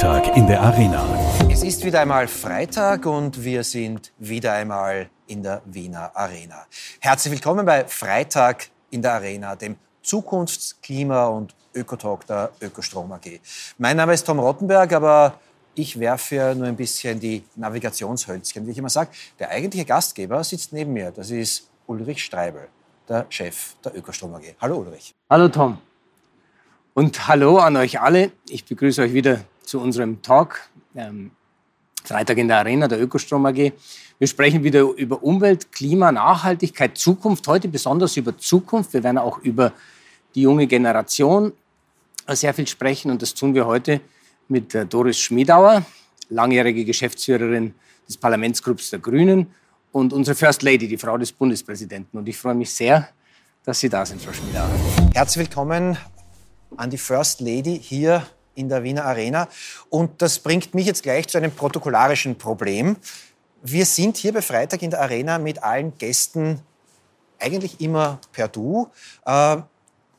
Freitag in der Arena. Es ist wieder einmal Freitag und wir sind wieder einmal in der Wiener Arena. Herzlich willkommen bei Freitag in der Arena, dem Zukunfts-, Klima- und Ökotalk der Ökostrom AG. Mein Name ist Tom Rottenberg, aber ich werfe nur ein bisschen die Navigationshölzchen, wie ich immer sage. Der eigentliche Gastgeber sitzt neben mir. Das ist Ulrich Streibel, der Chef der Ökostrom AG. Hallo Ulrich. Hallo Tom. Und hallo an euch alle. Ich begrüße euch wieder zu unserem Talk. Ähm, Freitag in der Arena der Ökostrom AG. Wir sprechen wieder über Umwelt, Klima, Nachhaltigkeit, Zukunft. Heute besonders über Zukunft. Wir werden auch über die junge Generation sehr viel sprechen. Und das tun wir heute mit Doris Schmiedauer, langjährige Geschäftsführerin des Parlamentsgrupps der Grünen und unsere First Lady, die Frau des Bundespräsidenten. Und ich freue mich sehr, dass Sie da sind, Frau Schmiedauer. Herzlich willkommen an die First Lady hier in der Wiener Arena. Und das bringt mich jetzt gleich zu einem protokollarischen Problem. Wir sind hier bei Freitag in der Arena mit allen Gästen eigentlich immer per Du. Äh,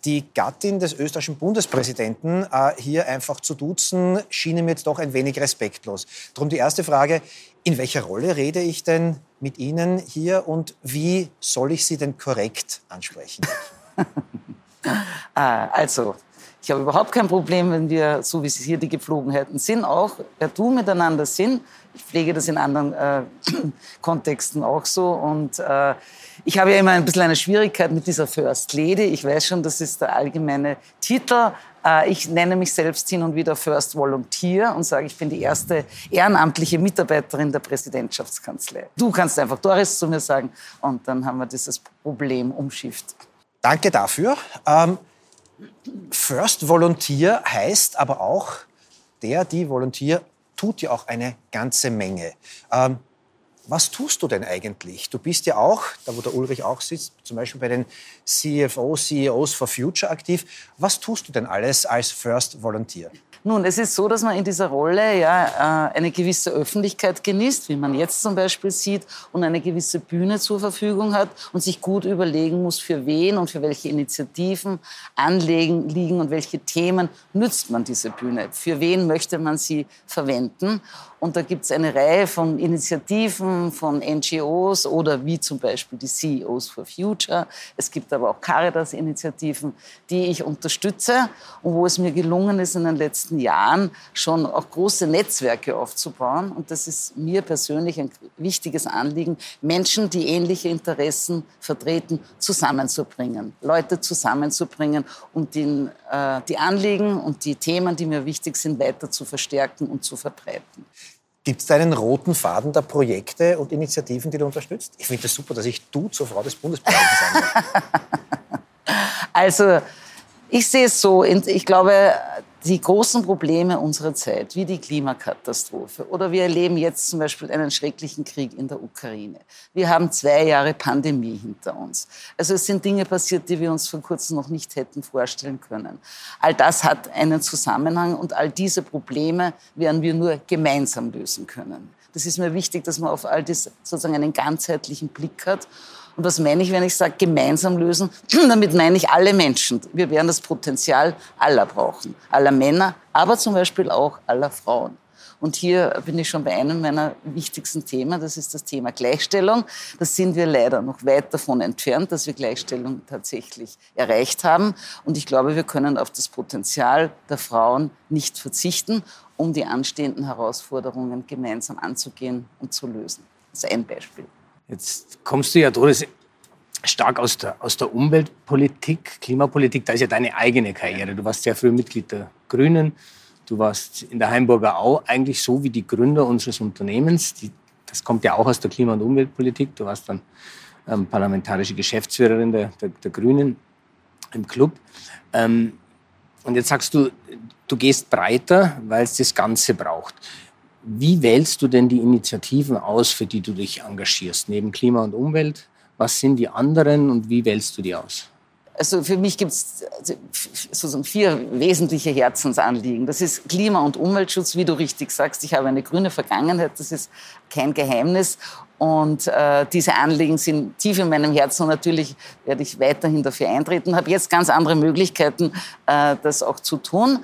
die Gattin des österreichischen Bundespräsidenten äh, hier einfach zu duzen, schien mir jetzt doch ein wenig respektlos. Darum die erste Frage, in welcher Rolle rede ich denn mit Ihnen hier und wie soll ich Sie denn korrekt ansprechen? ah, also, ich habe überhaupt kein Problem, wenn wir, so wie es hier die Gepflogenheiten sind, auch per Du miteinander sind. Ich pflege das in anderen äh, Kontexten auch so. Und äh, ich habe ja immer ein bisschen eine Schwierigkeit mit dieser First Lady. Ich weiß schon, das ist der allgemeine Titel. Äh, ich nenne mich selbst hin und wieder First Volunteer und sage, ich bin die erste ehrenamtliche Mitarbeiterin der Präsidentschaftskanzlei. Du kannst einfach Doris zu mir sagen und dann haben wir dieses Problem umschifft. Danke dafür. Ähm First Volunteer heißt aber auch, der, die Volunteer tut ja auch eine ganze Menge. Ähm, was tust du denn eigentlich? Du bist ja auch, da wo der Ulrich auch sitzt, zum Beispiel bei den CFO, CEOs for Future aktiv. Was tust du denn alles als First Volunteer? Nun, es ist so, dass man in dieser Rolle ja äh, eine gewisse Öffentlichkeit genießt, wie man jetzt zum Beispiel sieht, und eine gewisse Bühne zur Verfügung hat und sich gut überlegen muss, für wen und für welche Initiativen Anliegen liegen und welche Themen nützt man diese Bühne. Für wen möchte man sie verwenden? Und da gibt es eine Reihe von Initiativen, von NGOs oder wie zum Beispiel die CEOs for Future. Es gibt aber auch Caritas-Initiativen, die ich unterstütze und wo es mir gelungen ist, in den letzten Jahren schon auch große Netzwerke aufzubauen. Und das ist mir persönlich ein wichtiges Anliegen, Menschen, die ähnliche Interessen vertreten, zusammenzubringen. Leute zusammenzubringen, um den, äh, die Anliegen und die Themen, die mir wichtig sind, weiter zu verstärken und zu verbreiten. Gibt es da einen roten Faden der Projekte und Initiativen, die du unterstützt? Ich finde es das super, dass ich du zur Frau des Bundespräsidenten sein darf. also, ich sehe es so. Ich glaube, die großen Probleme unserer Zeit, wie die Klimakatastrophe oder wir erleben jetzt zum Beispiel einen schrecklichen Krieg in der Ukraine. Wir haben zwei Jahre Pandemie hinter uns. Also es sind Dinge passiert, die wir uns vor kurzem noch nicht hätten vorstellen können. All das hat einen Zusammenhang und all diese Probleme werden wir nur gemeinsam lösen können. Das ist mir wichtig, dass man auf all das sozusagen einen ganzheitlichen Blick hat und was meine ich, wenn ich sage gemeinsam lösen? Damit meine ich alle Menschen. Wir werden das Potenzial aller brauchen. Aller Männer, aber zum Beispiel auch aller Frauen. Und hier bin ich schon bei einem meiner wichtigsten Themen, das ist das Thema Gleichstellung. Da sind wir leider noch weit davon entfernt, dass wir Gleichstellung tatsächlich erreicht haben. Und ich glaube, wir können auf das Potenzial der Frauen nicht verzichten, um die anstehenden Herausforderungen gemeinsam anzugehen und zu lösen. Das ist ein Beispiel. Jetzt kommst du ja, Doris, stark aus der, aus der Umweltpolitik, Klimapolitik. Da ist ja deine eigene Karriere. Du warst sehr früh Mitglied der Grünen. Du warst in der Heimburger Au eigentlich so wie die Gründer unseres Unternehmens. Die, das kommt ja auch aus der Klima- und Umweltpolitik. Du warst dann ähm, parlamentarische Geschäftsführerin der, der, der, Grünen im Club. Ähm, und jetzt sagst du, du gehst breiter, weil es das Ganze braucht. Wie wählst du denn die Initiativen aus, für die du dich engagierst, neben Klima und Umwelt? Was sind die anderen und wie wählst du die aus? Also für mich gibt es sozusagen vier wesentliche Herzensanliegen. Das ist Klima- und Umweltschutz, wie du richtig sagst. Ich habe eine grüne Vergangenheit, das ist kein Geheimnis. Und äh, diese Anliegen sind tief in meinem Herzen und natürlich werde ich weiterhin dafür eintreten. Habe jetzt ganz andere Möglichkeiten, äh, das auch zu tun.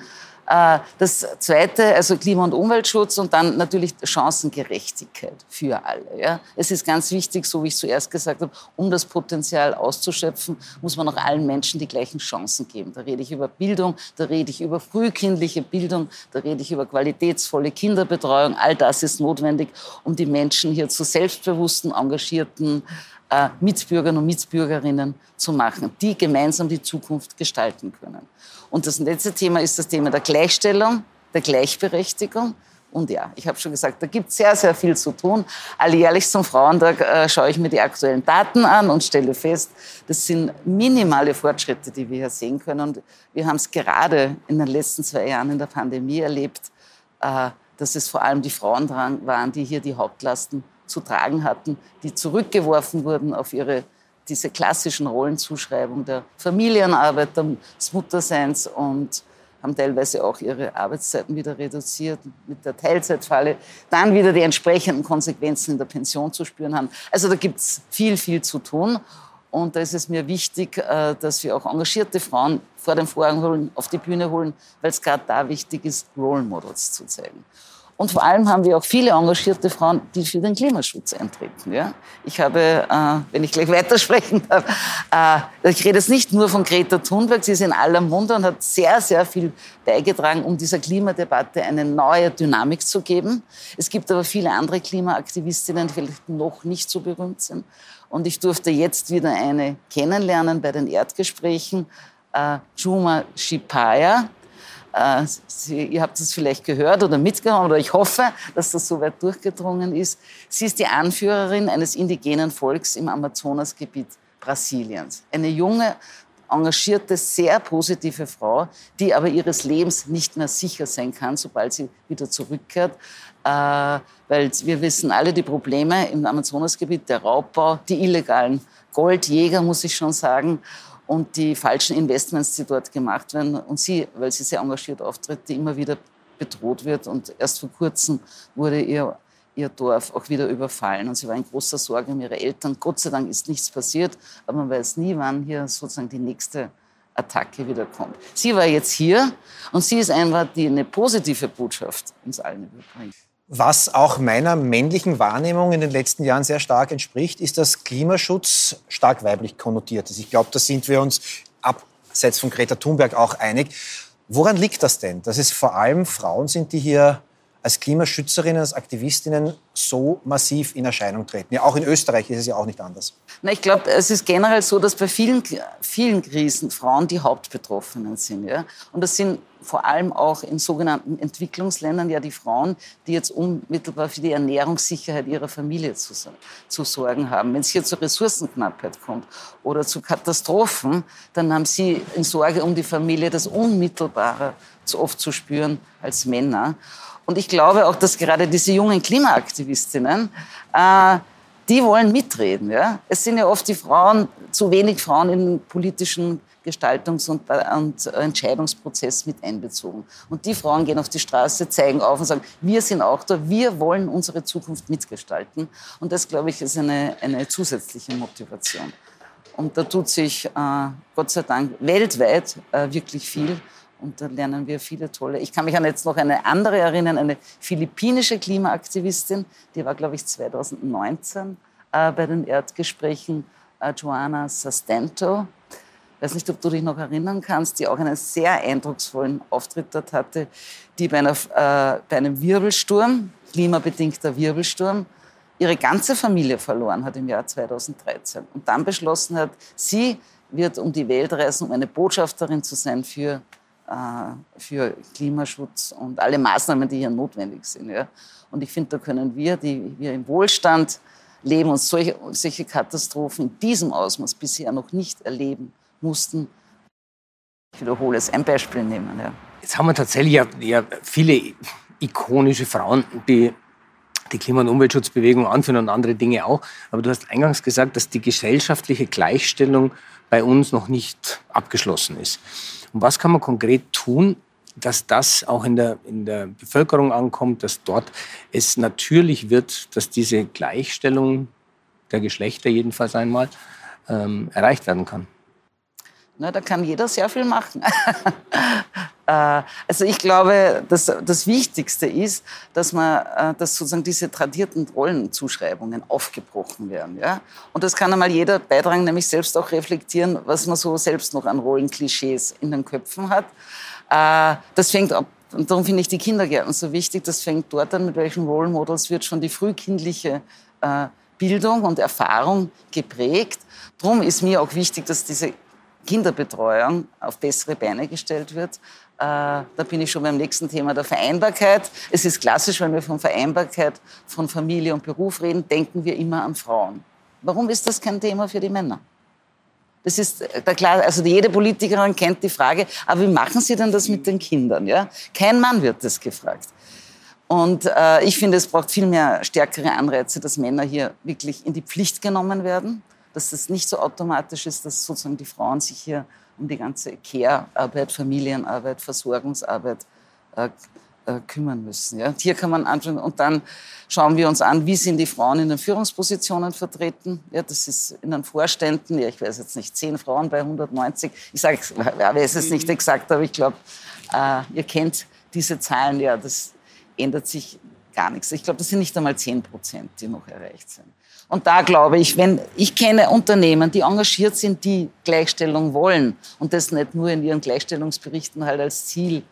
Äh, das Zweite, also Klima- und Umweltschutz und dann natürlich Chancengerechtigkeit für alle. Ja. Es ist ganz wichtig, so wie ich zuerst gesagt habe, um das Potenzial auszuschöpfen, muss man auch allen Menschen die gleichen Chancen geben. Da rede ich über Bildung, da rede ich über frühkindliche Bildung, da rede ich über qualitätsvolle Kinderbetreuung. All das ist notwendig, um die Menschen hier zu selbstbewussten, engagierten äh, Mitbürgern und Mitbürgerinnen zu machen, die gemeinsam die Zukunft gestalten können. Und das letzte Thema ist das Thema der Gleichstellung, der Gleichberechtigung. Und ja, ich habe schon gesagt, da gibt es sehr, sehr viel zu tun. Alljährlich zum Frauentag äh, schaue ich mir die aktuellen Daten an und stelle fest, das sind minimale Fortschritte, die wir hier sehen können. Und wir haben es gerade in den letzten zwei Jahren in der Pandemie erlebt, äh, dass es vor allem die Frauen waren, die hier die Hauptlasten zu tragen hatten, die zurückgeworfen wurden auf ihre diese klassischen Rollenzuschreibungen der Familienarbeit, des Mutterseins und haben teilweise auch ihre Arbeitszeiten wieder reduziert mit der Teilzeitfalle, dann wieder die entsprechenden Konsequenzen in der Pension zu spüren haben. Also da gibt es viel, viel zu tun. Und da ist es mir wichtig, äh, dass wir auch engagierte Frauen vor den Vorhang holen, auf die Bühne holen, weil es gerade da wichtig ist, Role Models zu zeigen. Und vor allem haben wir auch viele engagierte Frauen, die für den Klimaschutz eintreten. Ja? Ich habe, äh, wenn ich gleich weitersprechen darf, äh, ich rede jetzt nicht nur von Greta Thunberg, sie ist in aller Munde und hat sehr, sehr viel beigetragen, um dieser Klimadebatte eine neue Dynamik zu geben. Es gibt aber viele andere Klimaaktivistinnen, die vielleicht noch nicht so berühmt sind. Und ich durfte jetzt wieder eine kennenlernen bei den Erdgesprächen, äh, Juma Shipaya äh, Sie, ihr habt es vielleicht gehört oder mitgenommen, oder ich hoffe, dass das so weit durchgedrungen ist. Sie ist die Anführerin eines indigenen Volks im Amazonasgebiet Brasiliens. Eine junge, engagierte, sehr positive Frau, die aber ihres Lebens nicht mehr sicher sein kann, sobald sie wieder zurückkehrt. Äh, weil wir wissen alle die Probleme im Amazonasgebiet, der Raubbau, die illegalen Goldjäger, muss ich schon sagen und die falschen Investments, die dort gemacht werden. Und sie, weil sie sehr engagiert auftritt, die immer wieder bedroht wird. Und erst vor kurzem wurde ihr, ihr Dorf auch wieder überfallen. Und sie war in großer Sorge um ihre Eltern. Gott sei Dank ist nichts passiert, aber man weiß nie, wann hier sozusagen die nächste Attacke wieder kommt. Sie war jetzt hier und sie ist einfach, die eine positive Botschaft uns allen überbringt. Was auch meiner männlichen Wahrnehmung in den letzten Jahren sehr stark entspricht, ist, dass Klimaschutz stark weiblich konnotiert ist. Ich glaube, da sind wir uns abseits von Greta Thunberg auch einig. Woran liegt das denn, dass es vor allem Frauen sind, die hier als Klimaschützerinnen, als Aktivistinnen so massiv in Erscheinung treten. Ja, auch in Österreich ist es ja auch nicht anders. Na, ich glaube, es ist generell so, dass bei vielen, vielen Krisen Frauen die Hauptbetroffenen sind. Ja? Und das sind vor allem auch in sogenannten Entwicklungsländern ja die Frauen, die jetzt unmittelbar für die Ernährungssicherheit ihrer Familie zu, zu sorgen haben. Wenn es hier zur Ressourcenknappheit kommt oder zu Katastrophen, dann haben sie in Sorge um die Familie das Unmittelbare zu oft zu spüren als Männer. Und ich glaube auch, dass gerade diese jungen Klimaaktivistinnen, äh, die wollen mitreden. Ja? Es sind ja oft die Frauen, zu wenig Frauen in politischen Gestaltungs- und, und, Entscheidungsprozess mit einbezogen. Und die Frauen gehen auf die Straße, zeigen auf und sagen, wir sind auch da, wir wollen unsere Zukunft mitgestalten. Und das, glaube ich, ist eine, eine zusätzliche Motivation. Und da tut sich, äh, Gott sei Dank, weltweit äh, wirklich viel. Und da lernen wir viele tolle. Ich kann mich an jetzt noch eine andere erinnern, eine philippinische Klimaaktivistin, die war, glaube ich, 2019 äh, bei den Erdgesprächen, äh, Joana Sastento. Ich weiß nicht, ob du dich noch erinnern kannst, die auch einen sehr eindrucksvollen Auftritt dort hatte, die bei, einer, äh, bei einem Wirbelsturm, klimabedingter Wirbelsturm, ihre ganze Familie verloren hat im Jahr 2013 und dann beschlossen hat, sie wird um die Welt reisen, um eine Botschafterin zu sein für für Klimaschutz und alle Maßnahmen, die hier notwendig sind. Ja. Und ich finde, da können wir, die wir im Wohlstand leben und solche, solche Katastrophen in diesem Ausmaß bisher noch nicht erleben mussten, ich wiederhole es, ein Beispiel nehmen. Ja. Jetzt haben wir tatsächlich ja, ja viele ikonische Frauen, die die Klima- und Umweltschutzbewegung anführen und andere Dinge auch. Aber du hast eingangs gesagt, dass die gesellschaftliche Gleichstellung bei uns noch nicht abgeschlossen ist. Und was kann man konkret tun, dass das auch in der, in der Bevölkerung ankommt, dass dort es natürlich wird, dass diese Gleichstellung der Geschlechter jedenfalls einmal ähm, erreicht werden kann? Na, da kann jeder sehr viel machen. Äh, also ich glaube, dass das Wichtigste ist, dass man, äh, dass sozusagen diese tradierten Rollenzuschreibungen aufgebrochen werden. Ja? Und das kann einmal jeder beitragen, nämlich selbst auch reflektieren, was man so selbst noch an Rollenklischees in den Köpfen hat. Äh, das fängt ab und darum finde ich die Kindergärten so wichtig. Das fängt dort an, mit welchen Role Models wird schon die frühkindliche Bildung und Erfahrung geprägt. Darum ist mir auch wichtig, dass diese Kinderbetreuung auf bessere Beine gestellt wird. Äh, da bin ich schon beim nächsten Thema der Vereinbarkeit. Es ist klassisch, wenn wir von Vereinbarkeit von Familie und Beruf reden, denken wir immer an Frauen. Warum ist das kein Thema für die Männer? Das ist äh, da klar, also jede Politikerin kennt die Frage, aber wie machen Sie denn das mit den Kindern? Ja? Kein Mann wird das gefragt. Und äh, ich finde, es braucht viel mehr stärkere Anreize, dass Männer hier wirklich in die Pflicht genommen werden dass es nicht so automatisch ist, dass sozusagen die Frauen sich hier um die ganze Care-Arbeit, Familienarbeit, Versorgungsarbeit äh, äh, kümmern müssen. Ja. Hier kann man anschauen und dann schauen wir uns an, wie sind die Frauen in den Führungspositionen vertreten. Ja, das ist in den Vorständen, ja, ich weiß jetzt nicht, zehn Frauen bei 190. Ich sage, ja, weiß es nicht exakt, aber ich glaube, äh, ihr kennt diese Zahlen, ja, das ändert sich gar nichts. Ich glaube, das sind nicht einmal zehn Prozent, die noch erreicht sind. Und da glaube ich, wenn ich kenne Unternehmen, die engagiert sind, die Gleichstellung wollen und das nicht nur in ihren Gleichstellungsberichten halt als Ziel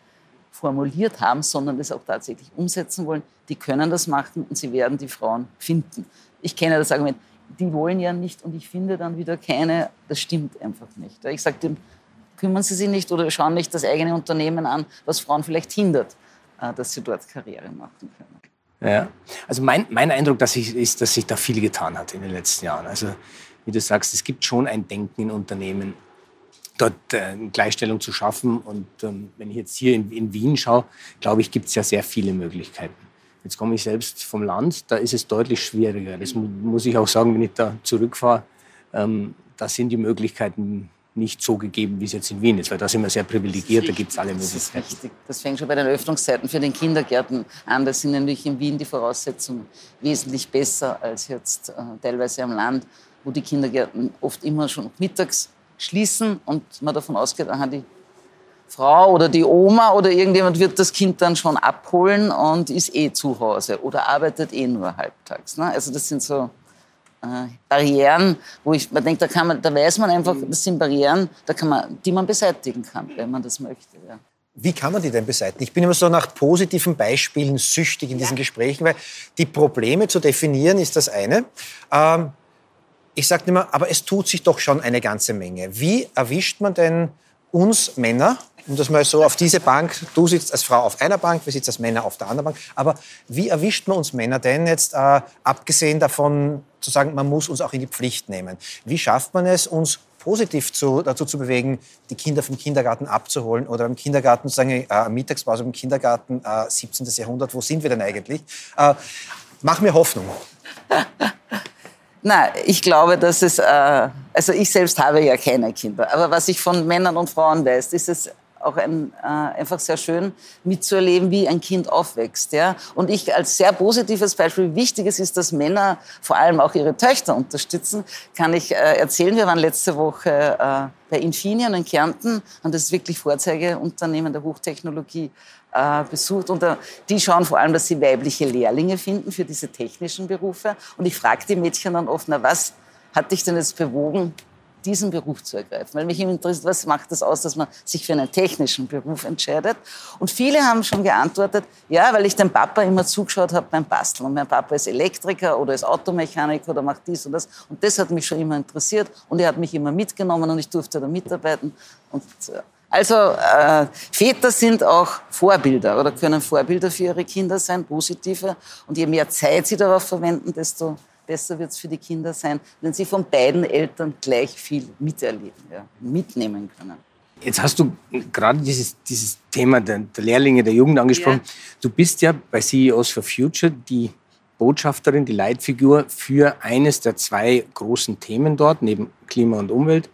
formuliert haben, sondern das auch tatsächlich umsetzen wollen, die können das machen und sie werden die Frauen finden. Ich kenne das Argument, die wollen ja nicht und ich finde dann wieder keine, das stimmt einfach nicht. Ich sage dem, kümmern Sie sich nicht oder schauen nicht das eigene Unternehmen an, was Frauen vielleicht hindert, äh, dass sie dort Karriere machen können. Ja. Also mein, mein Eindruck dass ich, ist, dass sich da viel getan hat in den letzten Jahren. Also wie du sagst, es gibt schon ein Denken in Unternehmen, dort äh, Gleichstellung zu schaffen. Und ähm, wenn ich jetzt hier in, in Wien schaue, glaube ich, gibt es ja sehr viele Möglichkeiten. Jetzt komme ich selbst vom Land, da ist es deutlich schwieriger. Das muss ich auch sagen, wenn ich da zurückfahre. Ähm, da sind die Möglichkeiten nicht so gegeben, wie es jetzt in Wien ist, weil da sind wir sehr privilegiert, da gibt es alle Möglichkeiten. Das, ist das fängt schon bei den Öffnungszeiten für den Kindergärten an. Da sind nämlich in Wien die Voraussetzungen wesentlich besser als jetzt äh, teilweise am Land, wo die Kindergärten oft immer schon mittags schließen und man davon ausgeht, aha, die Frau oder die Oma oder irgendjemand wird das Kind dann schon abholen und ist eh zu Hause oder arbeitet eh nur halbtags. Ne? Also das sind so Barrieren, wo ich man denkt, da, kann man, da weiß man einfach, das sind Barrieren, da kann man, die man beseitigen kann, wenn man das möchte. Ja. Wie kann man die denn beseitigen? Ich bin immer so nach positiven Beispielen süchtig in diesen ja. Gesprächen, weil die Probleme zu definieren ist das eine. Ähm, ich sage immer, aber es tut sich doch schon eine ganze Menge. Wie erwischt man denn uns Männer, um das mal so auf diese Bank, du sitzt als Frau auf einer Bank, wir sitzen als Männer auf der anderen Bank, aber wie erwischt man uns Männer denn jetzt, äh, abgesehen davon zu sagen, man muss uns auch in die Pflicht nehmen? Wie schafft man es, uns positiv zu, dazu zu bewegen, die Kinder vom Kindergarten abzuholen oder im Kindergarten, sagen, äh, Mittagspause im Kindergarten, äh, 17. Jahrhundert, wo sind wir denn eigentlich? Äh, mach mir Hoffnung. Na, ich glaube, dass es, äh, also ich selbst habe ja keine Kinder, aber was ich von Männern und Frauen weiß, ist es auch ein, äh, einfach sehr schön mitzuerleben, wie ein Kind aufwächst. Ja? Und ich als sehr positives Beispiel, wie wichtig es ist, dass Männer vor allem auch ihre Töchter unterstützen, kann ich äh, erzählen. Wir waren letzte Woche äh, bei Infineon in Kärnten und das ist wirklich Vorzeigeunternehmen der Hochtechnologie äh, besucht. Und äh, die schauen vor allem, dass sie weibliche Lehrlinge finden für diese technischen Berufe. Und ich frage die Mädchen dann oft, na was hat dich denn jetzt bewogen, diesen Beruf zu ergreifen. Weil mich interessiert, was macht das aus, dass man sich für einen technischen Beruf entscheidet. Und viele haben schon geantwortet, ja, weil ich dem Papa immer zugeschaut habe beim Basteln. Und mein Papa ist Elektriker oder ist Automechaniker oder macht dies und das. Und das hat mich schon immer interessiert. Und er hat mich immer mitgenommen und ich durfte da mitarbeiten. Und äh, also äh, Väter sind auch Vorbilder oder können Vorbilder für ihre Kinder sein, positive. Und je mehr Zeit sie darauf verwenden, desto besser wird es für die Kinder sein, wenn sie von beiden Eltern gleich viel miterleben, ja, mitnehmen können. Jetzt hast du gerade dieses, dieses Thema der, der Lehrlinge, der Jugend angesprochen. Ja. Du bist ja bei CEOs for Future die Botschafterin, die Leitfigur für eines der zwei großen Themen dort, neben Klima und Umwelt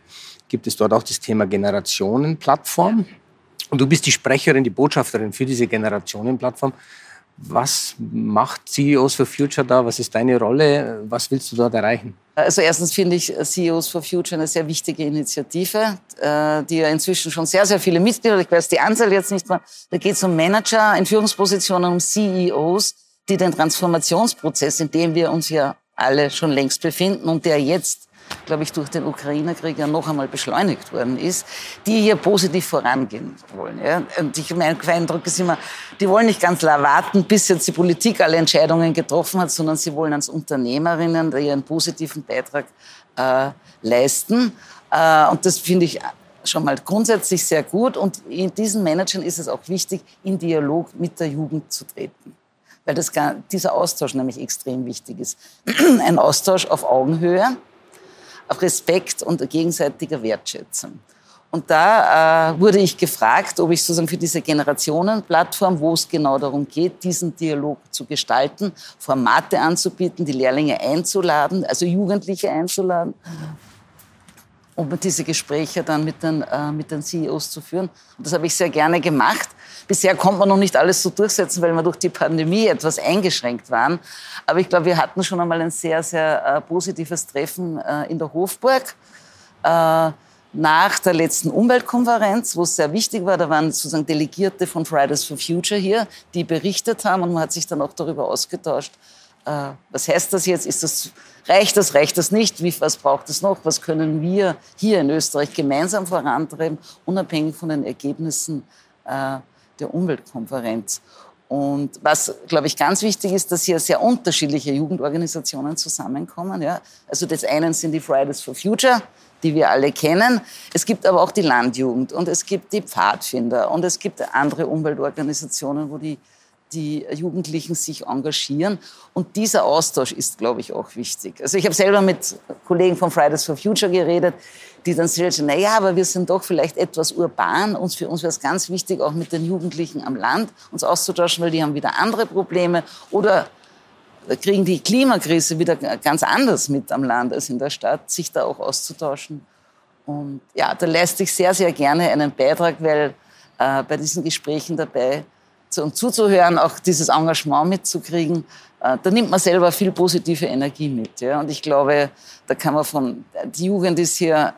gibt es dort auch das Thema Generationenplattform. Und du bist die Sprecherin, die Botschafterin für diese Generationenplattform. Was macht CEOs for Future da? Was ist deine Rolle? Was willst du dort erreichen? Also erstens finde ich CEOs for Future eine sehr wichtige Initiative, äh, die ja inzwischen schon sehr, sehr viele Mitglieder, ich weiß die Anzahl jetzt nicht mehr, da geht es um Manager in Führungspositionen, um CEOs, die den Transformationsprozess, in dem wir uns ja alle schon längst befinden und der jetzt glaube ich, durch den Ukraine-Krieg ja noch einmal beschleunigt worden ist, die hier positiv vorangehen wollen. Ja? Und ich, mein Eindruck ist immer, die wollen nicht ganz warten, bis jetzt die Politik alle Entscheidungen getroffen hat, sondern sie wollen als Unternehmerinnen ihren positiven Beitrag äh, leisten. Äh, und das finde ich schon mal grundsätzlich sehr gut. Und in diesen Managern ist es auch wichtig, in Dialog mit der Jugend zu treten. Weil das, dieser Austausch nämlich extrem wichtig ist. Ein Austausch auf Augenhöhe auf Respekt und gegenseitiger Wertschätzung. Und da äh, wurde ich gefragt, ob ich sozusagen für diese Generationenplattform, wo es genau darum geht, diesen Dialog zu gestalten, Formate anzubieten, die Lehrlinge einzuladen, also Jugendliche einzuladen, um diese Gespräche dann mit den, äh, mit den CEOs zu führen. Und das habe ich sehr gerne gemacht. Bisher konnte man noch nicht alles so durchsetzen, weil wir durch die Pandemie etwas eingeschränkt waren. Aber ich glaube, wir hatten schon einmal ein sehr, sehr äh, positives Treffen äh, in der Hofburg. Äh, nach der letzten Umweltkonferenz, wo es sehr wichtig war, da waren sozusagen Delegierte von Fridays for Future hier, die berichtet haben und man hat sich dann auch darüber ausgetauscht, äh, was heißt das jetzt? Ist das, reicht das, reicht das nicht? Wie, was braucht es noch? Was können wir hier in Österreich gemeinsam vorantreiben, unabhängig von den Ergebnissen äh, der Umweltkonferenz? Und was, glaube ich, ganz wichtig ist, dass hier sehr unterschiedliche Jugendorganisationen zusammenkommen. Ja? Also das einen sind die Fridays for Future, die wir alle kennen. Es gibt aber auch die Landjugend und es gibt die Pfadfinder und es gibt andere Umweltorganisationen, wo die die Jugendlichen sich engagieren. Und dieser Austausch ist, glaube ich, auch wichtig. Also ich habe selber mit Kollegen von Fridays for Future geredet, die dann sagen, na ja, aber wir sind doch vielleicht etwas urban. Und für uns wäre es ganz wichtig, auch mit den Jugendlichen am Land uns auszutauschen, weil die haben wieder andere Probleme oder kriegen die Klimakrise wieder ganz anders mit am Land als in der Stadt, sich da auch auszutauschen. Und ja, da leiste ich sehr, sehr gerne einen Beitrag, weil äh, bei diesen Gesprächen dabei und zuzuhören, auch dieses Engagement mitzukriegen, äh, da nimmt man selber viel positive Energie mit. Ja? Und ich glaube, da kann man von, die Jugend ist hier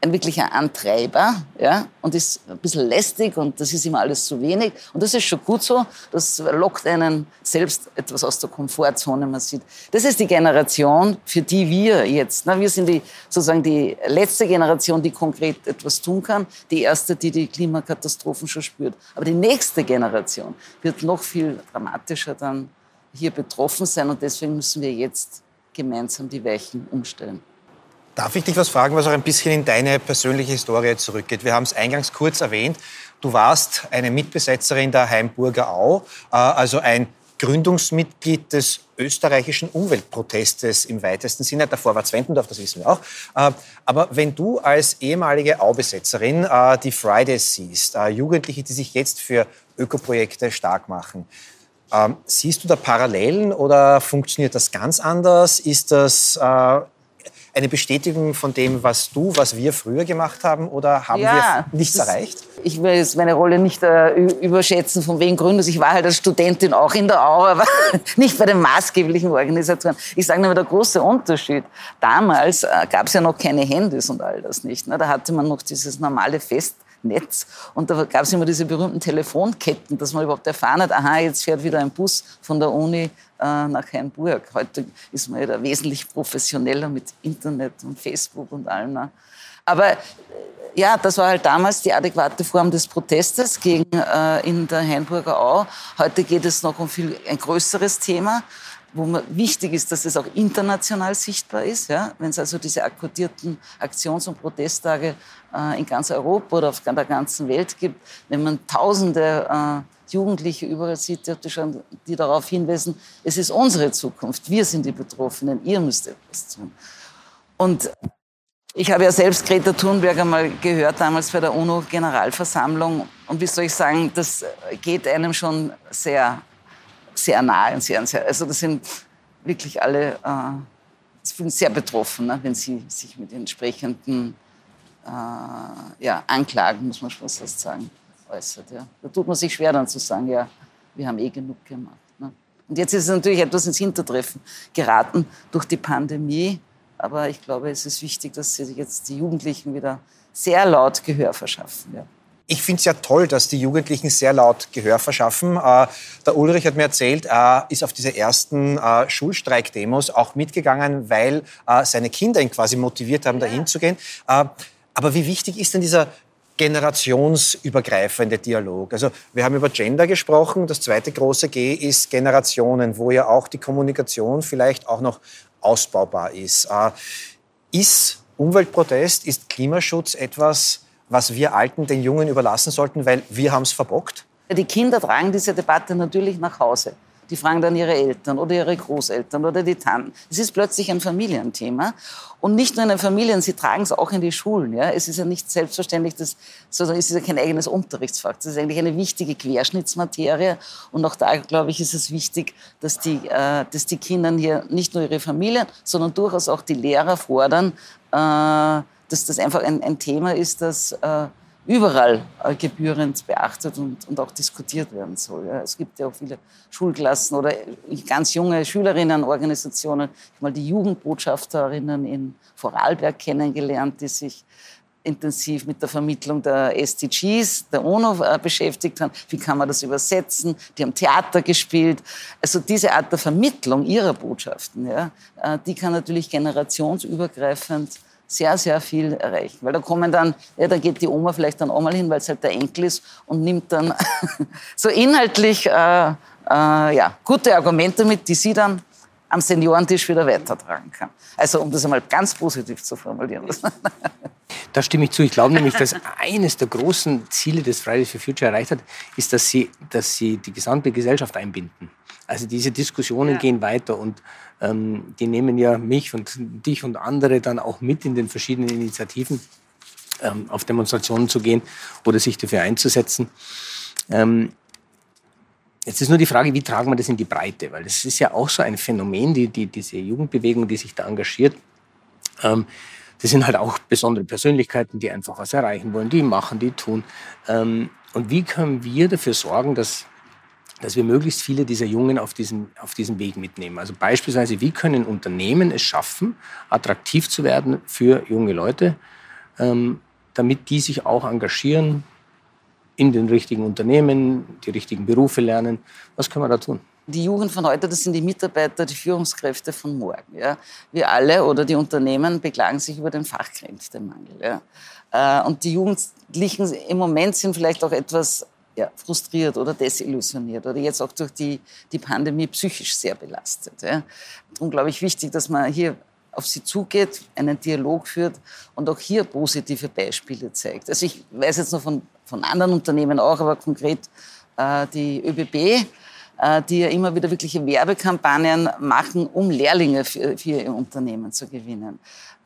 ein wirklicher Antreiber ja, und ist ein bisschen lästig und das ist immer alles zu wenig. Und das ist schon gut so. Das lockt einen selbst etwas aus der Komfortzone. Man sieht, das ist die Generation, für die wir jetzt, na, wir sind die, sozusagen die letzte Generation, die konkret etwas tun kann, die erste, die die Klimakatastrophen schon spürt. Aber die nächste Generation wird noch viel dramatischer dann hier betroffen sein und deswegen müssen wir jetzt gemeinsam die Weichen umstellen. Darf ich dich was fragen, was auch ein bisschen in deine persönliche Historie zurückgeht? Wir haben es eingangs kurz erwähnt. Du warst eine Mitbesetzerin der Heimburger Au, äh, also ein Gründungsmitglied des österreichischen Umweltprotestes im weitesten Sinne. Davor war Zwentendorf, das wissen wir auch. Äh, aber wenn du als ehemalige Aubesetzerin äh, die Fridays siehst, Jugendliche, die sich jetzt für Ökoprojekte stark machen, ähm, siehst du da Parallelen oder funktioniert das ganz anders? Ist das eine Bestätigung von dem, was du, was wir früher gemacht haben oder haben ja, wir nichts erreicht? Ich will jetzt meine Rolle nicht äh, überschätzen, von wegen Gründers. Ich war halt als Studentin auch in der Au, aber nicht bei den maßgeblichen Organisatoren. Ich sage nur, der große Unterschied. Damals äh, gab es ja noch keine Handys und all das nicht. Ne? Da hatte man noch dieses normale Fest. Netz. Und da gab es immer diese berühmten Telefonketten, dass man überhaupt erfahren hat, aha, jetzt fährt wieder ein Bus von der Uni äh, nach Hainburg. Heute ist man ja wesentlich professioneller mit Internet und Facebook und allem. Ne? Aber äh, ja, das war halt damals die adäquate Form des Protestes gegen äh, in der Hainburger Au. Heute geht es noch um viel ein größeres Thema wo man, wichtig ist, dass es auch international sichtbar ist. Ja? Wenn es also diese akkordierten Aktions- und Protesttage in ganz Europa oder auf der ganzen Welt gibt, wenn man Tausende äh, Jugendliche überall sieht, die, schon, die darauf hinweisen, es ist unsere Zukunft, wir sind die Betroffenen, ihr müsst etwas tun. Und ich habe ja selbst Greta Thunberg einmal gehört, damals bei der UNO-Generalversammlung. Und wie soll ich sagen, das geht einem schon sehr sehr nahe und sehr, sehr also das sind wirklich alle äh, sehr betroffen, ne, wenn sie sich mit entsprechenden äh, ja, Anklagen, muss man schon fast sagen, äußert. Ja. Da tut man sich schwer dann zu sagen, ja, wir haben eh genug gemacht. Ne? Und jetzt ist es natürlich etwas ins Hintertreffen geraten durch die Pandemie. Aber ich glaube, es ist wichtig, dass sich jetzt die Jugendlichen wieder sehr laut Gehör verschaffen. Ja. Ich finde es ja toll, dass die Jugendlichen sehr laut Gehör verschaffen. Äh, der Ulrich hat mir erzählt, er ist auf diese ersten äh, Schulstreik-Demos auch mitgegangen, weil äh, seine Kinder ihn quasi motiviert haben, dahin zu gehen. Aber wie wichtig ist denn dieser generationsübergreifende Dialog. Also wir haben über Gender gesprochen. Das zweite große G ist Generationen, wo ja auch die Kommunikation vielleicht auch noch ausbaubar ist. Äh, ist Umweltprotest, ist Klimaschutz etwas, was wir Alten den Jungen überlassen sollten, weil wir haben es verbockt? Die Kinder tragen diese Debatte natürlich nach Hause. Die fragen dann ihre Eltern oder ihre Großeltern oder die Tanten. Es ist plötzlich ein Familienthema. Und nicht nur in den Familien, sie tragen es auch in die Schulen. Ja? Es ist ja nicht selbstverständlich, dass, sondern es ist ja kein eigenes Unterrichtsfach. Das ist eigentlich eine wichtige Querschnittsmaterie. Und auch da, glaube ich, ist es wichtig, dass die, äh, dass die Kinder hier nicht nur ihre Familien, sondern durchaus auch die Lehrer fordern, äh, dass das einfach ein, ein Thema ist, das äh, überall gebührend beachtet und, und auch diskutiert werden soll. Ja. Es gibt ja auch viele Schulklassen oder ganz junge Schülerinnenorganisationen. Ich habe mal die Jugendbotschafterinnen in Vorarlberg kennengelernt, die sich intensiv mit der Vermittlung der SDGs, der UNO äh, beschäftigt haben. Wie kann man das übersetzen? Die haben Theater gespielt. Also diese Art der Vermittlung ihrer Botschaften, ja, äh, die kann natürlich generationsübergreifend sehr, sehr viel erreichen. Weil da kommen dann, ja, da geht die Oma vielleicht dann auch mal hin, weil es halt der Enkel ist und nimmt dann so inhaltlich äh, äh, ja, gute Argumente mit, die sie dann am Seniorentisch wieder weitertragen kann. Also um das einmal ganz positiv zu formulieren. Da stimme ich zu. Ich glaube nämlich, dass eines der großen Ziele des Fridays for Future erreicht hat, ist, dass sie, dass sie die gesamte Gesellschaft einbinden. Also diese Diskussionen ja. gehen weiter und ähm, die nehmen ja mich und dich und andere dann auch mit in den verschiedenen Initiativen, ähm, auf Demonstrationen zu gehen oder sich dafür einzusetzen. Ähm, Jetzt ist nur die Frage, wie tragen wir das in die Breite? Weil das ist ja auch so ein Phänomen, die, die, diese Jugendbewegung, die sich da engagiert. Ähm, das sind halt auch besondere Persönlichkeiten, die einfach was erreichen wollen, die machen, die tun. Ähm, und wie können wir dafür sorgen, dass dass wir möglichst viele dieser Jungen auf diesem, auf diesem Weg mitnehmen. Also beispielsweise, wie können Unternehmen es schaffen, attraktiv zu werden für junge Leute, ähm, damit die sich auch engagieren in den richtigen Unternehmen, die richtigen Berufe lernen. Was können wir da tun? Die Jugend von heute, das sind die Mitarbeiter, die Führungskräfte von morgen. Ja. Wir alle oder die Unternehmen beklagen sich über den Fachkräftemangel. Ja. Äh, und die Jugendlichen im Moment sind vielleicht auch etwas ja, frustriert oder desillusioniert oder jetzt auch durch die, die Pandemie psychisch sehr belastet. Ja. Darum glaube ich wichtig, dass man hier auf sie zugeht, einen Dialog führt und auch hier positive Beispiele zeigt. Also ich weiß jetzt noch von, von anderen Unternehmen auch, aber konkret äh, die ÖBB, äh, die ja immer wieder wirkliche Werbekampagnen machen, um Lehrlinge für, für ihr Unternehmen zu gewinnen.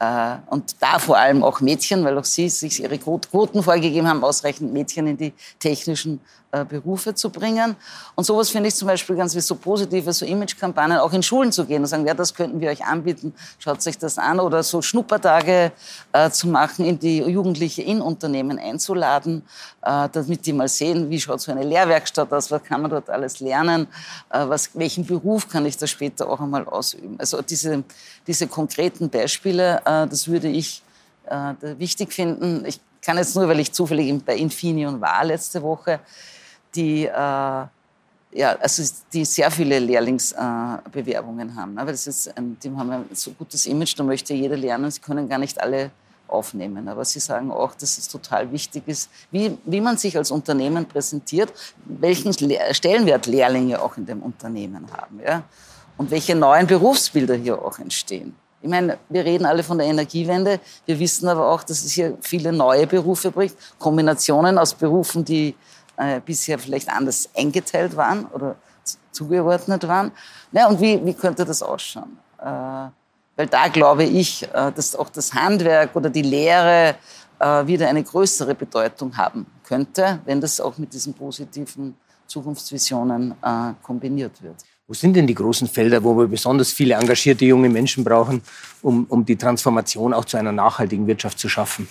Äh, und da vor allem auch Mädchen, weil auch sie sich ihre Quoten vorgegeben haben, ausreichend Mädchen in die technischen äh, Berufe zu bringen. Und sowas finde ich zum Beispiel ganz wie so positive, so Imagekampagnen, auch in Schulen zu gehen und sagen, ja, das könnten wir euch anbieten, schaut euch das an. Oder so Schnuppertage äh, zu machen, in die Jugendliche in Unternehmen einzuladen, äh, damit die mal sehen, wie schaut so eine Lehrwerkstatt aus, was kann man dort alles lernen, äh, was, welchen Beruf kann ich da später auch einmal ausüben. Also diese, diese konkreten Beispiele, äh, das würde ich äh, wichtig finden. Ich kann jetzt nur, weil ich zufällig bei Infineon war letzte Woche, die, äh, ja, also die sehr viele Lehrlingsbewerbungen äh, haben. Aber das ist, die haben ein so gutes Image, da möchte jeder lernen. Sie können gar nicht alle aufnehmen. Aber sie sagen auch, dass es total wichtig ist, wie, wie man sich als Unternehmen präsentiert, welchen Stellenwert Lehrlinge auch in dem Unternehmen haben. Ja? Und welche neuen Berufsbilder hier auch entstehen. Ich meine, wir reden alle von der Energiewende. Wir wissen aber auch, dass es hier viele neue Berufe bringt. Kombinationen aus Berufen, die äh, bisher vielleicht anders eingeteilt waren oder zugeordnet waren. Ja, und wie, wie könnte das ausschauen? Äh, weil da glaube ich, äh, dass auch das Handwerk oder die Lehre äh, wieder eine größere Bedeutung haben könnte, wenn das auch mit diesen positiven Zukunftsvisionen äh, kombiniert wird. Wo sind denn die großen Felder, wo wir besonders viele engagierte junge Menschen brauchen, um, um die Transformation auch zu einer nachhaltigen Wirtschaft zu schaffen?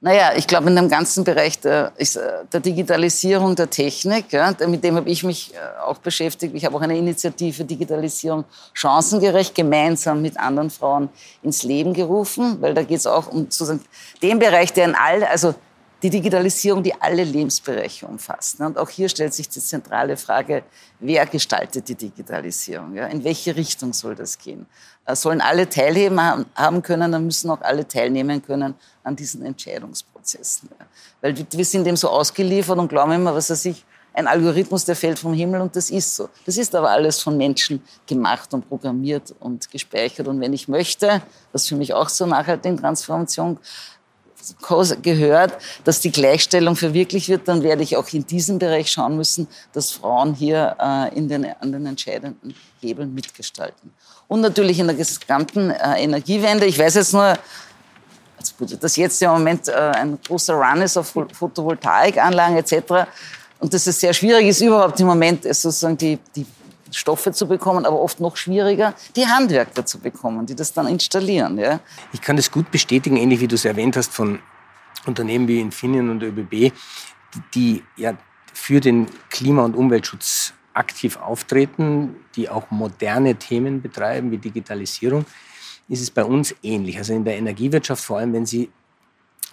Naja, ich glaube, in dem ganzen Bereich der, äh, der Digitalisierung der Technik, ja, mit dem habe ich mich äh, auch beschäftigt. Ich habe auch eine Initiative Digitalisierung chancengerecht gemeinsam mit anderen Frauen ins Leben gerufen, weil da geht es auch um sozusagen den Bereich, der in all, also die Digitalisierung, die alle Lebensbereiche umfasst. Und auch hier stellt sich die zentrale Frage, wer gestaltet die Digitalisierung? In welche Richtung soll das gehen? Äh, sollen alle teilhaben haben können, dann müssen auch alle teilnehmen können an diesen Entscheidungsprozessen. Weil wir sind dem so ausgeliefert und glauben immer, was er sich ein Algorithmus, der fällt vom Himmel und das ist so. Das ist aber alles von Menschen gemacht und programmiert und gespeichert. Und wenn ich möchte, was für mich auch zur nachhaltigen Transformation gehört, dass die Gleichstellung verwirklicht wird, dann werde ich auch in diesem Bereich schauen müssen, dass Frauen hier äh, in den, an den entscheidenden Hebeln mitgestalten. Und natürlich in der gesamten äh, Energiewende. Ich weiß jetzt nur, dass jetzt im Moment äh, ein großer Run ist auf Photovoltaikanlagen etc. Und dass es sehr schwierig ist, überhaupt im Moment sozusagen die, die Stoffe zu bekommen, aber oft noch schwieriger, die Handwerker zu bekommen, die das dann installieren. Ja. Ich kann das gut bestätigen, ähnlich wie du es erwähnt hast von Unternehmen wie Infineon und ÖBB, die, die ja für den Klima- und Umweltschutz aktiv auftreten, die auch moderne Themen betreiben wie Digitalisierung, ist es bei uns ähnlich. Also in der Energiewirtschaft, vor allem wenn sie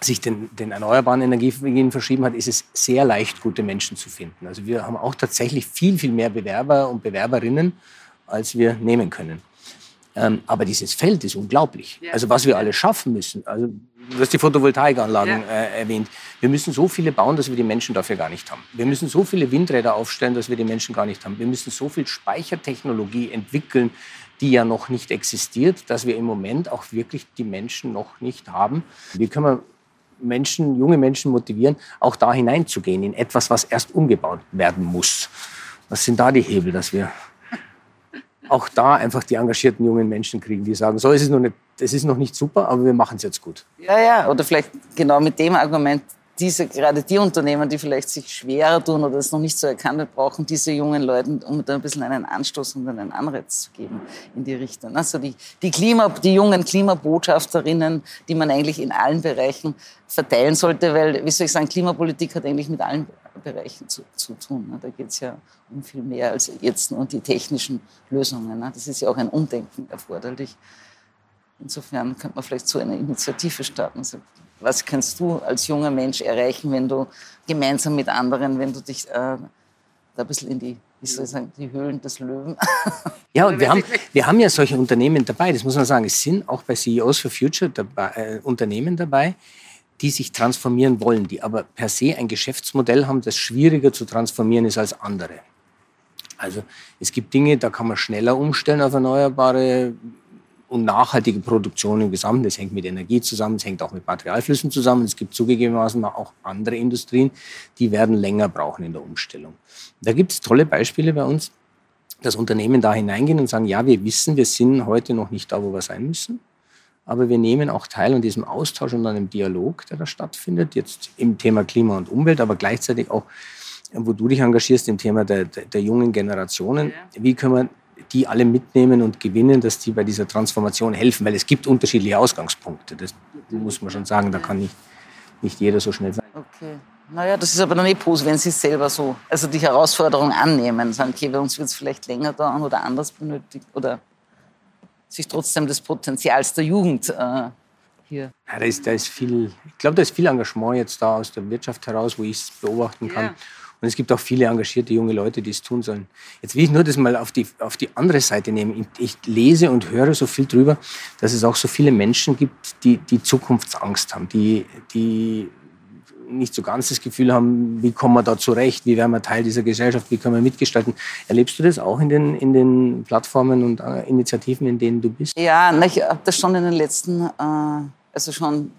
sich den, den erneuerbaren Energien verschrieben hat, ist es sehr leicht, gute Menschen zu finden. Also wir haben auch tatsächlich viel, viel mehr Bewerber und Bewerberinnen, als wir nehmen können. Ähm, aber dieses Feld ist unglaublich. Also was wir alle schaffen müssen. Also du hast die Photovoltaikanlagen ja. äh, erwähnt. Wir müssen so viele bauen, dass wir die Menschen dafür gar nicht haben. Wir müssen so viele Windräder aufstellen, dass wir die Menschen gar nicht haben. Wir müssen so viel Speichertechnologie entwickeln, die ja noch nicht existiert, dass wir im Moment auch wirklich die Menschen noch nicht haben. Wie können wir Menschen, junge Menschen motivieren, auch da hineinzugehen, in etwas, was erst umgebaut werden muss. Was sind da die Hebel, dass wir auch da einfach die engagierten jungen Menschen kriegen, die sagen, so ist es noch nicht, es ist noch nicht super, aber wir machen es jetzt gut. Ja, ja, oder vielleicht genau mit dem Argument, diese, gerade die Unternehmen, die vielleicht sich schwerer tun oder es noch nicht so erkannt haben, brauchen diese jungen Leute, um da ein bisschen einen Anstoß und einen Anreiz zu geben in die Richtung. Also die, die, Klima, die jungen Klimabotschafterinnen, die man eigentlich in allen Bereichen verteilen sollte, weil, wie soll ich sagen, Klimapolitik hat eigentlich mit allen Bereichen zu, zu tun. Da geht es ja um viel mehr als jetzt nur die technischen Lösungen. Das ist ja auch ein Umdenken erforderlich. Insofern könnte man vielleicht so eine Initiative starten. Was kannst du als junger Mensch erreichen, wenn du gemeinsam mit anderen, wenn du dich äh, da ein bisschen in die, wie soll ich sagen, die Höhlen des Löwen. Ja, und wir haben, wir haben ja solche Unternehmen dabei, das muss man sagen. Es sind auch bei CEOs for Future dabei, äh, Unternehmen dabei, die sich transformieren wollen, die aber per se ein Geschäftsmodell haben, das schwieriger zu transformieren ist als andere. Also es gibt Dinge, da kann man schneller umstellen auf erneuerbare und nachhaltige Produktion im Gesamten. Das hängt mit Energie zusammen, es hängt auch mit Materialflüssen zusammen. Es gibt zugegebenermaßen auch andere Industrien, die werden länger brauchen in der Umstellung. Da gibt es tolle Beispiele bei uns, dass Unternehmen da hineingehen und sagen, ja, wir wissen, wir sind heute noch nicht da, wo wir sein müssen. Aber wir nehmen auch teil an diesem Austausch und an dem Dialog, der da stattfindet, jetzt im Thema Klima und Umwelt, aber gleichzeitig auch, wo du dich engagierst, im Thema der, der, der jungen Generationen. Wie können wir die alle mitnehmen und gewinnen, dass die bei dieser Transformation helfen, weil es gibt unterschiedliche Ausgangspunkte. Das muss man schon sagen, da kann nicht, nicht jeder so schnell sein. Okay. Naja, das ist aber dann eh positiv, wenn Sie selber so, also die Herausforderung annehmen, sagen, okay, bei uns wird es vielleicht länger dauern oder anders benötigt oder sich trotzdem des Potenzials der Jugend äh, hier. Ja, da ist, da ist viel, ich glaube, da ist viel Engagement jetzt da aus der Wirtschaft heraus, wo ich es beobachten kann. Ja. Und es gibt auch viele engagierte junge Leute, die es tun sollen. Jetzt will ich nur das mal auf die, auf die andere Seite nehmen. Ich lese und höre so viel drüber, dass es auch so viele Menschen gibt, die, die Zukunftsangst haben, die, die nicht so ganz das Gefühl haben, wie kommen wir da zurecht, wie werden wir Teil dieser Gesellschaft, wie können wir mitgestalten. Erlebst du das auch in den, in den Plattformen und äh, Initiativen, in denen du bist? Ja, ich habe das schon in den letzten, äh, also schon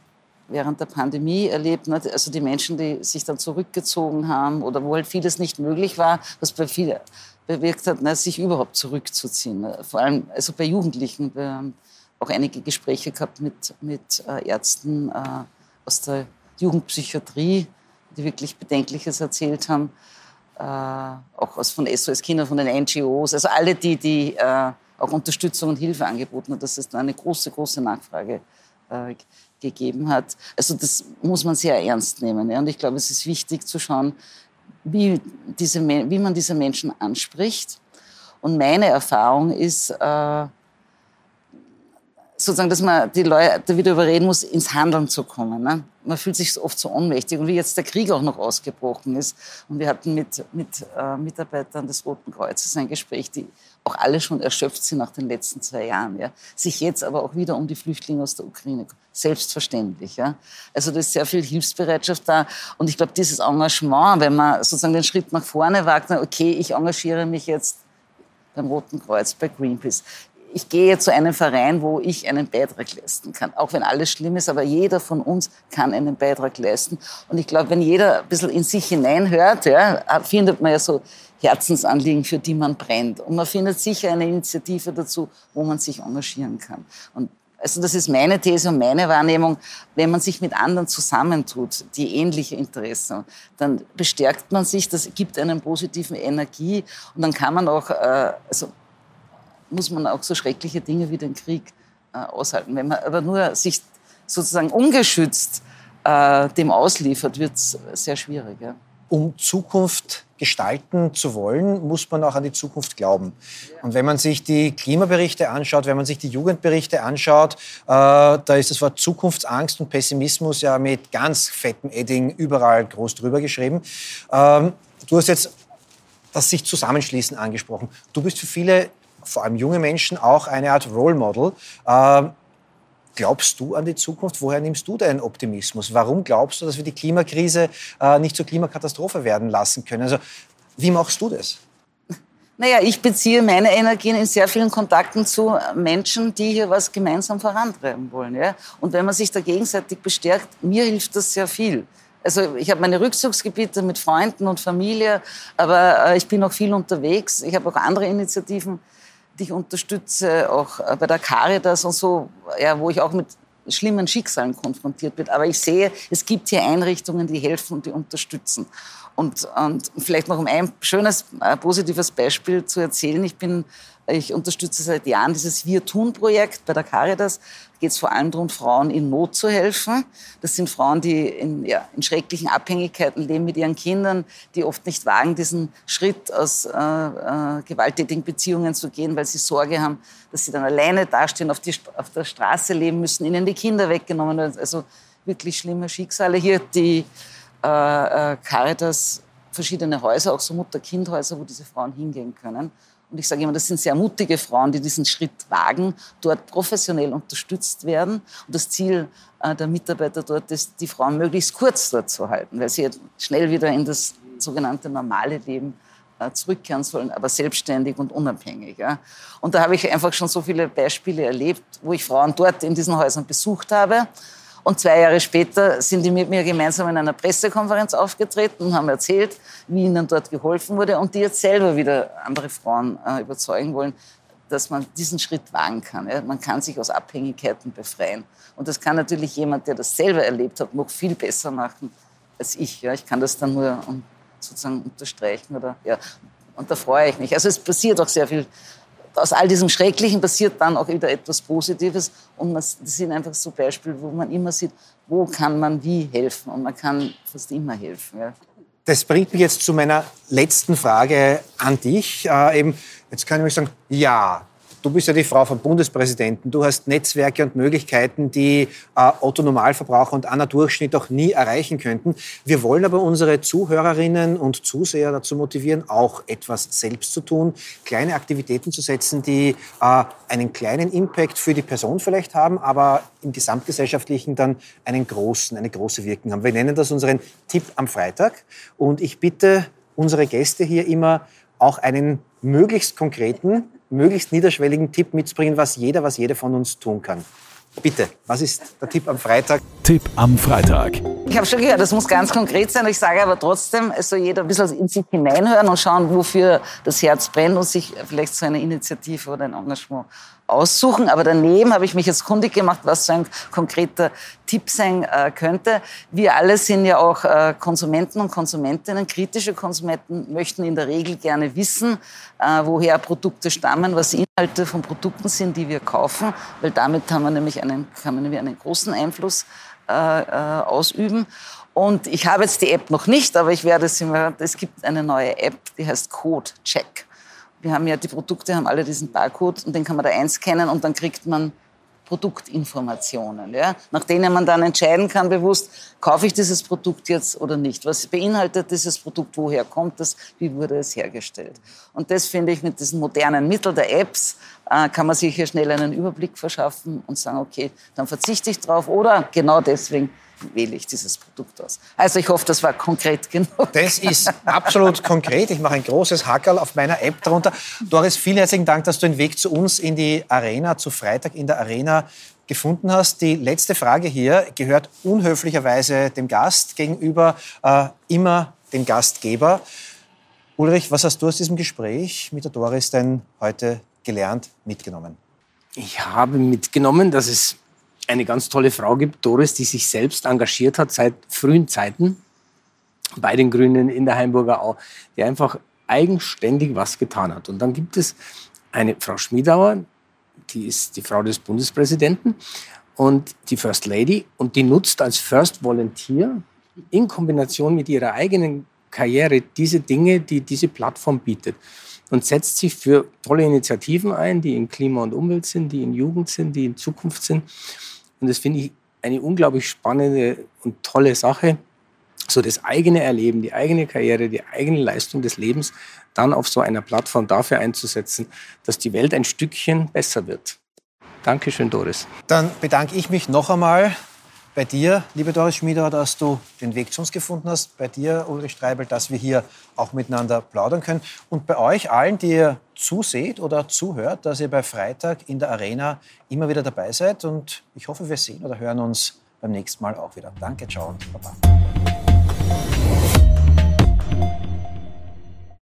während der Pandemie erlebt. Ne? Also die Menschen, die sich dann zurückgezogen haben oder wo halt vieles nicht möglich war, was bei vielen bewirkt hat, ne? sich überhaupt zurückzuziehen. Vor allem also bei Jugendlichen. Wir haben auch einige Gespräche gehabt mit, mit äh, Ärzten aus der Jugendpsychiatrie, die wirklich Bedenkliches erzählt haben. Äh, auch aus von SOS Kinder, von den NGOs, also alle, die, die auch Unterstützung und Hilfe angeboten haben, dass es da eine große, große Nachfrage äh, gegeben hat. Also das muss man sehr ernst nehmen. Ja? Und ich glaube, es ist wichtig zu schauen, wie, diese, wie man diese Menschen anspricht. Und meine Erfahrung ist, äh, sozusagen, dass man die Leute wieder überreden muss, ins Handeln zu kommen. Ne? Man fühlt sich oft so ohnmächtig. Und wie jetzt der Krieg auch noch ausgebrochen ist. Und wir hatten mit, mit äh, Mitarbeitern des Roten Kreuzes ein Gespräch, die auch alle schon erschöpft sind nach den letzten zwei Jahren. Ja? Sich jetzt aber auch wieder um die Flüchtlinge aus der Ukraine. Selbstverständlich. Ja? Also da ist sehr viel Hilfsbereitschaft da. Und ich glaube, dieses Engagement, wenn man sozusagen den Schritt nach vorne wagt, okay, ich engagiere mich jetzt beim Roten Kreuz, bei Greenpeace ich gehe zu einem Verein, wo ich einen Beitrag leisten kann. Auch wenn alles schlimm ist, aber jeder von uns kann einen Beitrag leisten. Und ich glaube, wenn jeder ein bisschen in sich hineinhört, ja, findet man ja so Herzensanliegen, für die man brennt. Und man findet sicher eine Initiative dazu, wo man sich engagieren kann. Und also das ist meine These und meine Wahrnehmung. Wenn man sich mit anderen zusammentut, die ähnliche Interessen haben, dann bestärkt man sich, das gibt einen positiven Energie und dann kann man auch, äh, also muss man auch so schreckliche Dinge wie den Krieg äh, aushalten. Wenn man aber nur sich sozusagen ungeschützt äh, dem ausliefert, wird es sehr schwierig. Ja. Um Zukunft gestalten zu wollen, muss man auch an die Zukunft glauben. Und wenn man sich die Klimaberichte anschaut, wenn man sich die Jugendberichte anschaut, äh, da ist das Wort Zukunftsangst und Pessimismus ja mit ganz fettem Edding überall groß drüber geschrieben. Ähm, du hast jetzt das sich zusammenschließen angesprochen. Du bist für viele vor allem junge Menschen auch eine Art Role Model. Ähm, glaubst du an die Zukunft? Woher nimmst du deinen Optimismus? Warum glaubst du, dass wir die Klimakrise äh, nicht zur Klimakatastrophe werden lassen können? Also, wie machst du das? Naja, ich beziehe meine Energien in sehr vielen Kontakten zu Menschen, die hier was gemeinsam vorantreiben wollen. Ja? Und wenn man sich da gegenseitig bestärkt, mir hilft das sehr viel. Also ich habe meine Rückzugsgebiete mit Freunden und Familie, aber äh, ich bin auch viel unterwegs. Ich habe auch andere Initiativen die ich unterstütze, auch äh, bei der Caritas und so, ja, wo ich auch mit schlimmen Schicksalen konfrontiert bin. Aber ich sehe, es gibt hier Einrichtungen, die helfen und die unterstützen. Und, und vielleicht noch um ein schönes, äh, positives Beispiel zu erzählen. Ich bin ich unterstütze seit Jahren dieses Wir-Tun-Projekt bei der Caritas. Da geht es vor allem darum, Frauen in Not zu helfen. Das sind Frauen, die in, ja, in schrecklichen Abhängigkeiten leben mit ihren Kindern, die oft nicht wagen, diesen Schritt aus äh, äh, gewalttätigen Beziehungen zu gehen, weil sie Sorge haben, dass sie dann alleine dastehen, auf, die, auf der Straße leben müssen, ihnen die Kinder weggenommen werden. Also wirklich schlimme Schicksale. Hier die äh, äh Caritas verschiedene Häuser, auch so Mutter-Kind-Häuser, wo diese Frauen hingehen können. Und ich sage immer, das sind sehr mutige Frauen, die diesen Schritt wagen, dort professionell unterstützt werden. Und das Ziel äh, der Mitarbeiter dort ist, die Frauen möglichst kurz dort zu halten, weil sie schnell wieder in das sogenannte normale Leben äh, zurückkehren sollen, aber selbstständig und unabhängig. Und da habe ich einfach schon so viele Beispiele erlebt, wo ich Frauen dort in diesen Häusern besucht habe und zwei Jahre später sind die mit mir gemeinsam in einer Pressekonferenz aufgetreten und haben erzählt, wie ihnen dort geholfen wurde und die jetzt selber wieder andere Frauen äh, überzeugen wollen, dass man diesen Schritt wagen kann. Ja? Man kann sich aus Abhängigkeiten befreien. Und das kann natürlich jemand, der das selber erlebt hat, noch viel besser machen als ich. Ja? Ich kann das dann nur sozusagen unterstreichen. Oder, ja. Und da freue ich mich. Also es passiert auch sehr viel aus all diesem Schrecklichen passiert dann auch wieder etwas Positives. Und das sind einfach so Beispiele, wo man immer sieht, wo kann man wie helfen. Und man kann fast immer helfen. Ja. Das bringt mich jetzt zu meiner letzten Frage an dich. Äh, eben, jetzt kann ich mich sagen, ja, Du bist ja die Frau vom Bundespräsidenten. Du hast Netzwerke und Möglichkeiten, die äh, Otto Normalverbraucher und Anna Durchschnitt auch nie erreichen könnten. Wir wollen aber unsere Zuhörerinnen und Zuseher dazu motivieren, auch etwas selbst zu tun, kleine Aktivitäten zu setzen, die äh, einen kleinen Impact für die Person vielleicht haben, aber im gesamtgesellschaftlichen dann einen großen, eine große Wirkung haben. Wir nennen das unseren Tipp am Freitag. Und ich bitte unsere Gäste hier immer auch einen möglichst konkreten möglichst niederschwelligen Tipp mitzubringen, was jeder, was jede von uns tun kann. Bitte, was ist der Tipp am Freitag? Tipp am Freitag. Ich habe schon gehört, das muss ganz konkret sein. Ich sage aber trotzdem, es soll jeder ein bisschen in sich hineinhören und schauen, wofür das Herz brennt und sich vielleicht so eine Initiative oder ein Engagement aussuchen. Aber daneben habe ich mich jetzt kundig gemacht, was so ein konkreter Tipp sein äh, könnte. Wir alle sind ja auch äh, Konsumenten und Konsumentinnen. Kritische Konsumenten möchten in der Regel gerne wissen, äh, woher Produkte stammen, was Inhalte von Produkten sind, die wir kaufen, weil damit haben wir nämlich einen, kann man einen großen Einfluss äh, äh, ausüben. Und ich habe jetzt die App noch nicht, aber ich werde es immer, es gibt eine neue App, die heißt Code Check. Wir haben ja die Produkte, haben alle diesen Barcode und den kann man da einscannen und dann kriegt man Produktinformationen, ja, nach denen man dann entscheiden kann bewusst, kaufe ich dieses Produkt jetzt oder nicht. Was beinhaltet dieses Produkt, woher kommt es, wie wurde es hergestellt. Und das finde ich mit diesen modernen Mitteln der Apps, äh, kann man sich hier schnell einen Überblick verschaffen und sagen, okay, dann verzichte ich drauf oder genau deswegen wähle ich dieses Produkt aus. Also ich hoffe, das war konkret genug. Das ist absolut konkret. Ich mache ein großes Hackerl auf meiner App darunter. Doris, vielen herzlichen Dank, dass du den Weg zu uns in die Arena, zu Freitag in der Arena gefunden hast. Die letzte Frage hier gehört unhöflicherweise dem Gast gegenüber, äh, immer dem Gastgeber. Ulrich, was hast du aus diesem Gespräch mit der Doris denn heute gelernt, mitgenommen? Ich habe mitgenommen, dass es eine ganz tolle Frau gibt, Doris, die sich selbst engagiert hat seit frühen Zeiten bei den Grünen in der Heimburger Au, die einfach eigenständig was getan hat. Und dann gibt es eine Frau Schmiedauer, die ist die Frau des Bundespräsidenten und die First Lady und die nutzt als First Volunteer in Kombination mit ihrer eigenen Karriere diese Dinge, die diese Plattform bietet und setzt sich für tolle Initiativen ein, die in Klima und Umwelt sind, die in Jugend sind, die in Zukunft sind. Und das finde ich eine unglaublich spannende und tolle Sache, so das eigene Erleben, die eigene Karriere, die eigene Leistung des Lebens dann auf so einer Plattform dafür einzusetzen, dass die Welt ein Stückchen besser wird. Dankeschön, Doris. Dann bedanke ich mich noch einmal bei dir, liebe Doris Schmieder, dass du den Weg zu uns gefunden hast. Bei dir, Ulrich Streibel, dass wir hier auch miteinander plaudern können. Und bei euch allen, die ihr zuseht oder zuhört, dass ihr bei Freitag in der Arena immer wieder dabei seid. Und ich hoffe, wir sehen oder hören uns beim nächsten Mal auch wieder. Danke, ciao und baba.